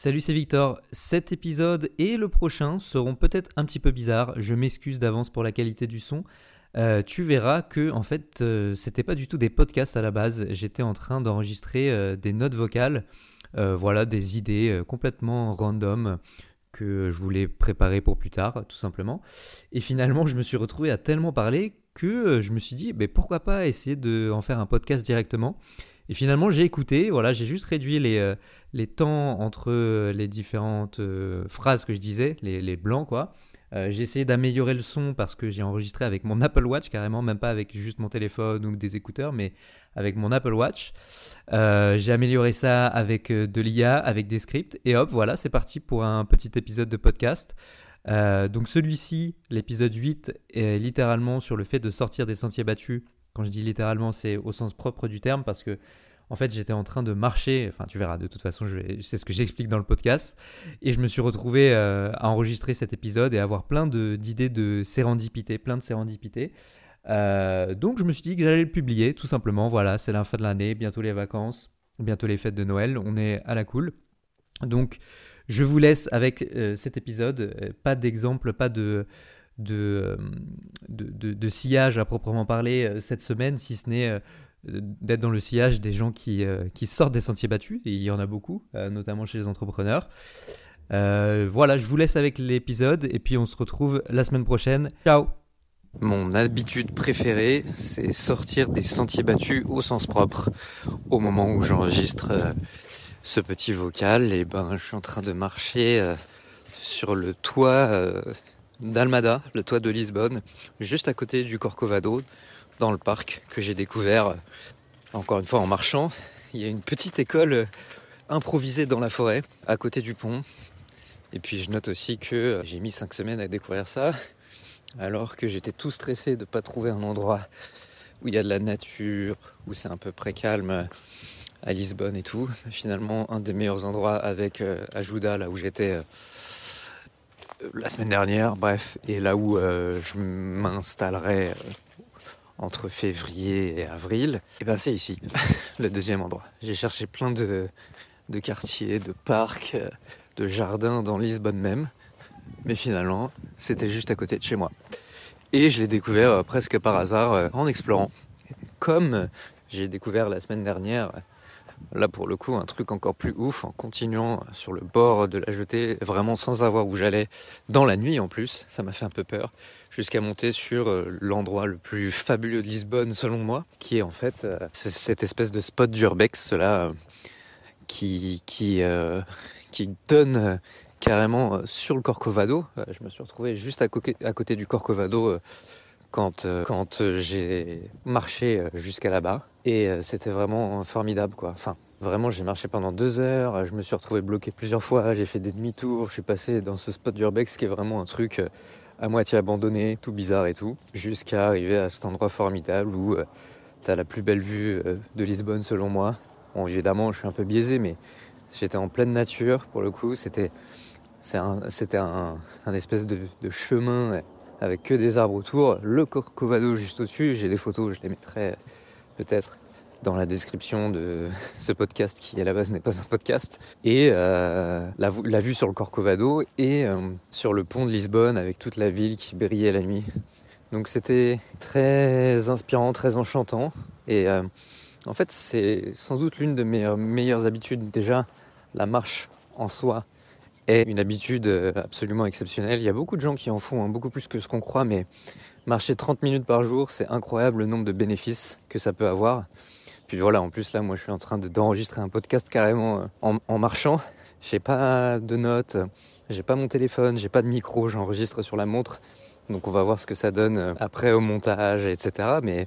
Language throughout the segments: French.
Salut, c'est Victor. Cet épisode et le prochain seront peut-être un petit peu bizarres. Je m'excuse d'avance pour la qualité du son. Euh, tu verras que en fait, euh, c'était pas du tout des podcasts à la base. J'étais en train d'enregistrer euh, des notes vocales, voilà, des idées complètement random que je voulais préparer pour plus tard, tout simplement. Et finalement, je me suis retrouvé à tellement parler que je me suis dit, mais pourquoi pas essayer de faire un podcast directement? Et finalement, j'ai écouté, voilà, j'ai juste réduit les, les temps entre les différentes phrases que je disais, les, les blancs, quoi. Euh, j'ai essayé d'améliorer le son parce que j'ai enregistré avec mon Apple Watch carrément, même pas avec juste mon téléphone ou des écouteurs, mais avec mon Apple Watch. Euh, j'ai amélioré ça avec euh, de l'IA, avec des scripts, et hop, voilà, c'est parti pour un petit épisode de podcast. donc celui-ci, l'épisode 8, est littéralement sur le fait de sortir des sentiers battus. Quand je dis littéralement, c'est au sens propre du terme parce que en fait, j'étais en train de marcher, enfin tu verras, de toute façon, c'est ce que j'explique dans le podcast, et je me suis retrouvé euh, à enregistrer cet épisode et avoir plein d'idées de, sérendipité, plein de sérendipité. Euh, donc je me suis dit que j'allais le publier, tout simplement, voilà, c'est la fin de l'année, bientôt les vacances, bientôt les fêtes de Noël, on est à la cool. Donc je vous laisse avec euh, cet épisode, pas d'exemple, pas de... De, de, de, sillage à proprement parler cette semaine, si ce n'est d'être dans le sillage des gens qui, euh, qui, sortent des sentiers battus, et il y en a beaucoup, euh, notamment chez les entrepreneurs. Euh, voilà, je vous laisse avec l'épisode, et puis on se retrouve la semaine prochaine. Ciao Mon habitude préférée, c'est sortir des sentiers battus au sens propre. Au moment où j'enregistre ce petit vocal, et ben, je suis en train de marcher sur le toit d'Almada, le toit de Lisbonne, juste à côté du Corcovado, dans le parc que j'ai découvert encore une fois en marchant. Il y a une petite école improvisée dans la forêt à côté du pont. Et puis je note aussi que j'ai mis cinq semaines à découvrir ça, alors que j'étais tout stressé de ne pas trouver un endroit où il y a de la nature, où c'est un peu près calme à Lisbonne et tout. Finalement, un des meilleurs endroits avec euh, Ajuda, là où j'étais euh, la semaine dernière, bref, et là où euh, je m'installerai entre février et avril, et eh ben c'est ici, le deuxième endroit. J'ai cherché plein de, de quartiers, de parcs, de jardins dans Lisbonne même, mais finalement, c'était juste à côté de chez moi. Et je l'ai découvert euh, presque par hasard euh, en explorant. Comme j'ai découvert la semaine dernière Là, pour le coup, un truc encore plus ouf en continuant sur le bord de la jetée, vraiment sans savoir où j'allais, dans la nuit en plus, ça m'a fait un peu peur, jusqu'à monter sur euh, l'endroit le plus fabuleux de Lisbonne selon moi, qui est en fait euh, cette espèce de spot d'urbex là, euh, qui, qui, qui donne carrément sur le Corcovado. je me suis retrouvé juste à côté du Corcovado quand, quand j'ai marché jusqu'à là-bas. Et euh, c'était vraiment formidable, quoi. Enfin, vraiment, j'ai marché pendant deux heures. Je me suis retrouvé bloqué plusieurs fois. J'ai fait des demi-tours. Je suis passé dans ce spot d'urbex qui est vraiment un truc euh, à moitié abandonné, tout bizarre et tout, jusqu'à arriver à cet endroit formidable où euh, tu as la plus belle vue de Lisbonne, selon moi. Bon, évidemment, je suis un peu biaisé, mais j'étais en pleine nature pour le coup. C'était c'était un, espèce de, chemin avec que des arbres autour. Le Corcovado juste au-dessus. J'ai des photos, je les mettrai peut-être dans la description de ce podcast qui à la base n'est pas un podcast et euh, la, vue sur le Corcovado et euh, sur le pont de Lisbonne avec toute la ville qui brillait la nuit. Donc c'était très inspirant, très enchantant et euh, en fait c'est sans doute l'une de mes meilleures habitudes déjà la marche en soi est une habitude absolument exceptionnelle. Il y a beaucoup de gens qui en font hein, beaucoup plus que ce qu'on croit mais Marcher 30 minutes par jour, c'est incroyable le nombre de bénéfices que ça peut avoir. Puis voilà, en plus là, moi je suis en train d'enregistrer un podcast carrément euh, en, marchant. J'ai pas de notes, j'ai pas mon téléphone, j'ai pas de micro, j'enregistre sur la montre. Donc on va voir ce que ça donne euh, après au montage, etc. Mais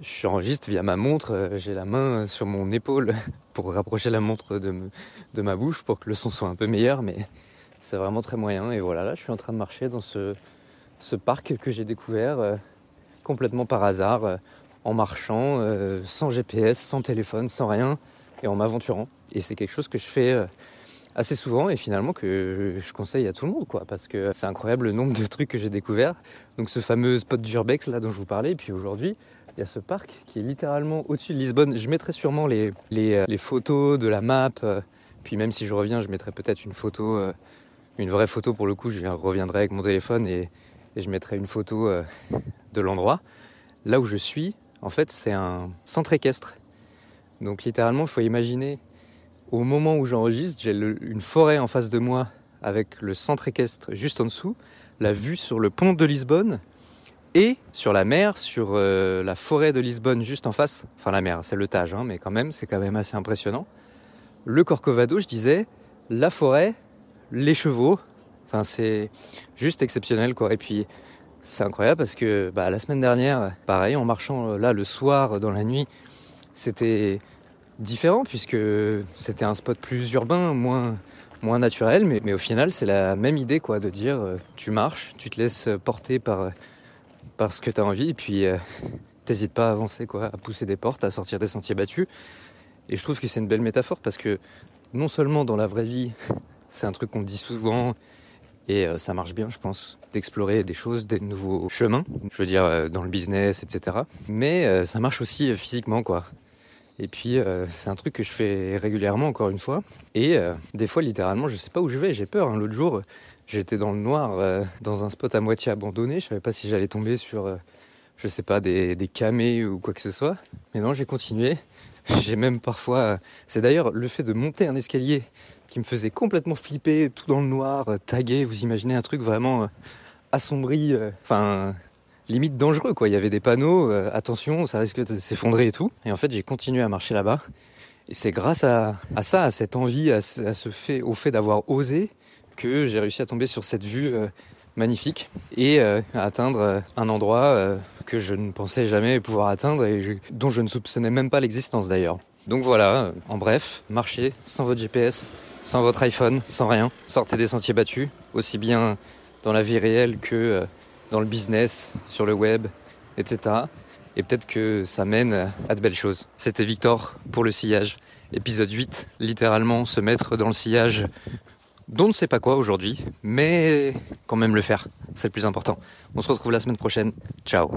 je enregistre via ma montre, euh, j'ai la main sur mon épaule pour rapprocher la montre de, ma bouche pour que le son soit un peu meilleur, mais c'est vraiment très moyen. Et voilà, là je suis en train de marcher dans ce, parc que j'ai découvert euh, complètement par hasard, euh, en marchant, sans GPS, sans téléphone, sans rien, et en m'aventurant. Et c'est quelque chose que je fais assez souvent et finalement que je conseille à tout le monde quoi parce que c'est incroyable le nombre de trucs que j'ai découvert donc ce fameux spot d'urbex là dont je vous parlais et puis aujourd'hui il y a ce parc qui est littéralement au-dessus de Lisbonne je mettrai sûrement les, les photos de la map Puis même si je reviens, je mettrai peut-être une photo, euh, une vraie photo pour le coup, je reviendrai avec mon téléphone et, je mettrai une photo euh, de l'endroit. Là où je suis, en fait, c'est un centre équestre. Donc littéralement, il faut imaginer, au moment où j'enregistre, j'ai une forêt en face de moi avec le centre équestre juste en dessous, la vue sur le pont de Lisbonne et sur la mer, sur euh, la forêt de Lisbonne juste en face. Enfin la mer, c'est le Tage, hein, mais quand même, c'est quand même assez impressionnant. Le Corcovado, je disais, la forêt, les chevaux. Enfin, c'est juste exceptionnel, quoi. Et puis, c'est incroyable parce que bah, la semaine dernière, pareil, en marchant euh, là le soir, dans la nuit, c'était différent puisque c'était un spot plus urbain, moins moins naturel, mais, mais au final c'est la même idée quoi, de dire euh, tu marches, tu te laisses porter par, par ce que tu as envie et puis euh, t'hésites pas à avancer quoi, à pousser des portes, à sortir des sentiers battus. Et je trouve que c'est une belle métaphore parce que non seulement dans la vraie vie, c'est un truc qu'on dit souvent et euh, ça marche bien, je pense, d'explorer des choses, des nouveaux chemins, je veux dire euh, dans le business, etc. Mais euh, ça marche aussi physiquement quoi. Et puis c'est un truc que je fais régulièrement encore une fois. Et des fois littéralement je sais pas où je vais, j'ai peur. Hein. L'autre jour j'étais dans le noir, dans un spot à moitié abandonné, je savais pas si j'allais tomber sur, je sais pas, des, des camés ou quoi que ce soit. Mais non, j'ai continué. J'ai même parfois. C'est d'ailleurs le fait de monter un escalier qui me faisait complètement flipper, tout dans le noir, tagué. Vous imaginez un truc vraiment assombri, enfin limite dangereux quoi. Il y avait des panneaux, attention, ça risque de s'effondrer et tout. Et en fait, j'ai continué à marcher là-bas. Et c'est grâce à, à, ça, à cette envie, à, ce fait, au fait d'avoir osé, que j'ai réussi à tomber sur cette vue magnifique et à atteindre un endroit que je ne pensais jamais pouvoir atteindre et dont je ne soupçonnais même pas l'existence d'ailleurs. Donc voilà, en bref, marchez sans votre GPS, sans votre iPhone, sans rien. Sortez des sentiers battus, aussi bien dans la vie réelle que dans le business, sur le web, etc. Et peut-être que ça mène à de belles choses. C'était Victor pour le sillage. Épisode 8, littéralement se mettre dans le sillage dont ne sait pas quoi aujourd'hui, mais quand même le faire, c'est le plus important. On se retrouve la semaine prochaine. Ciao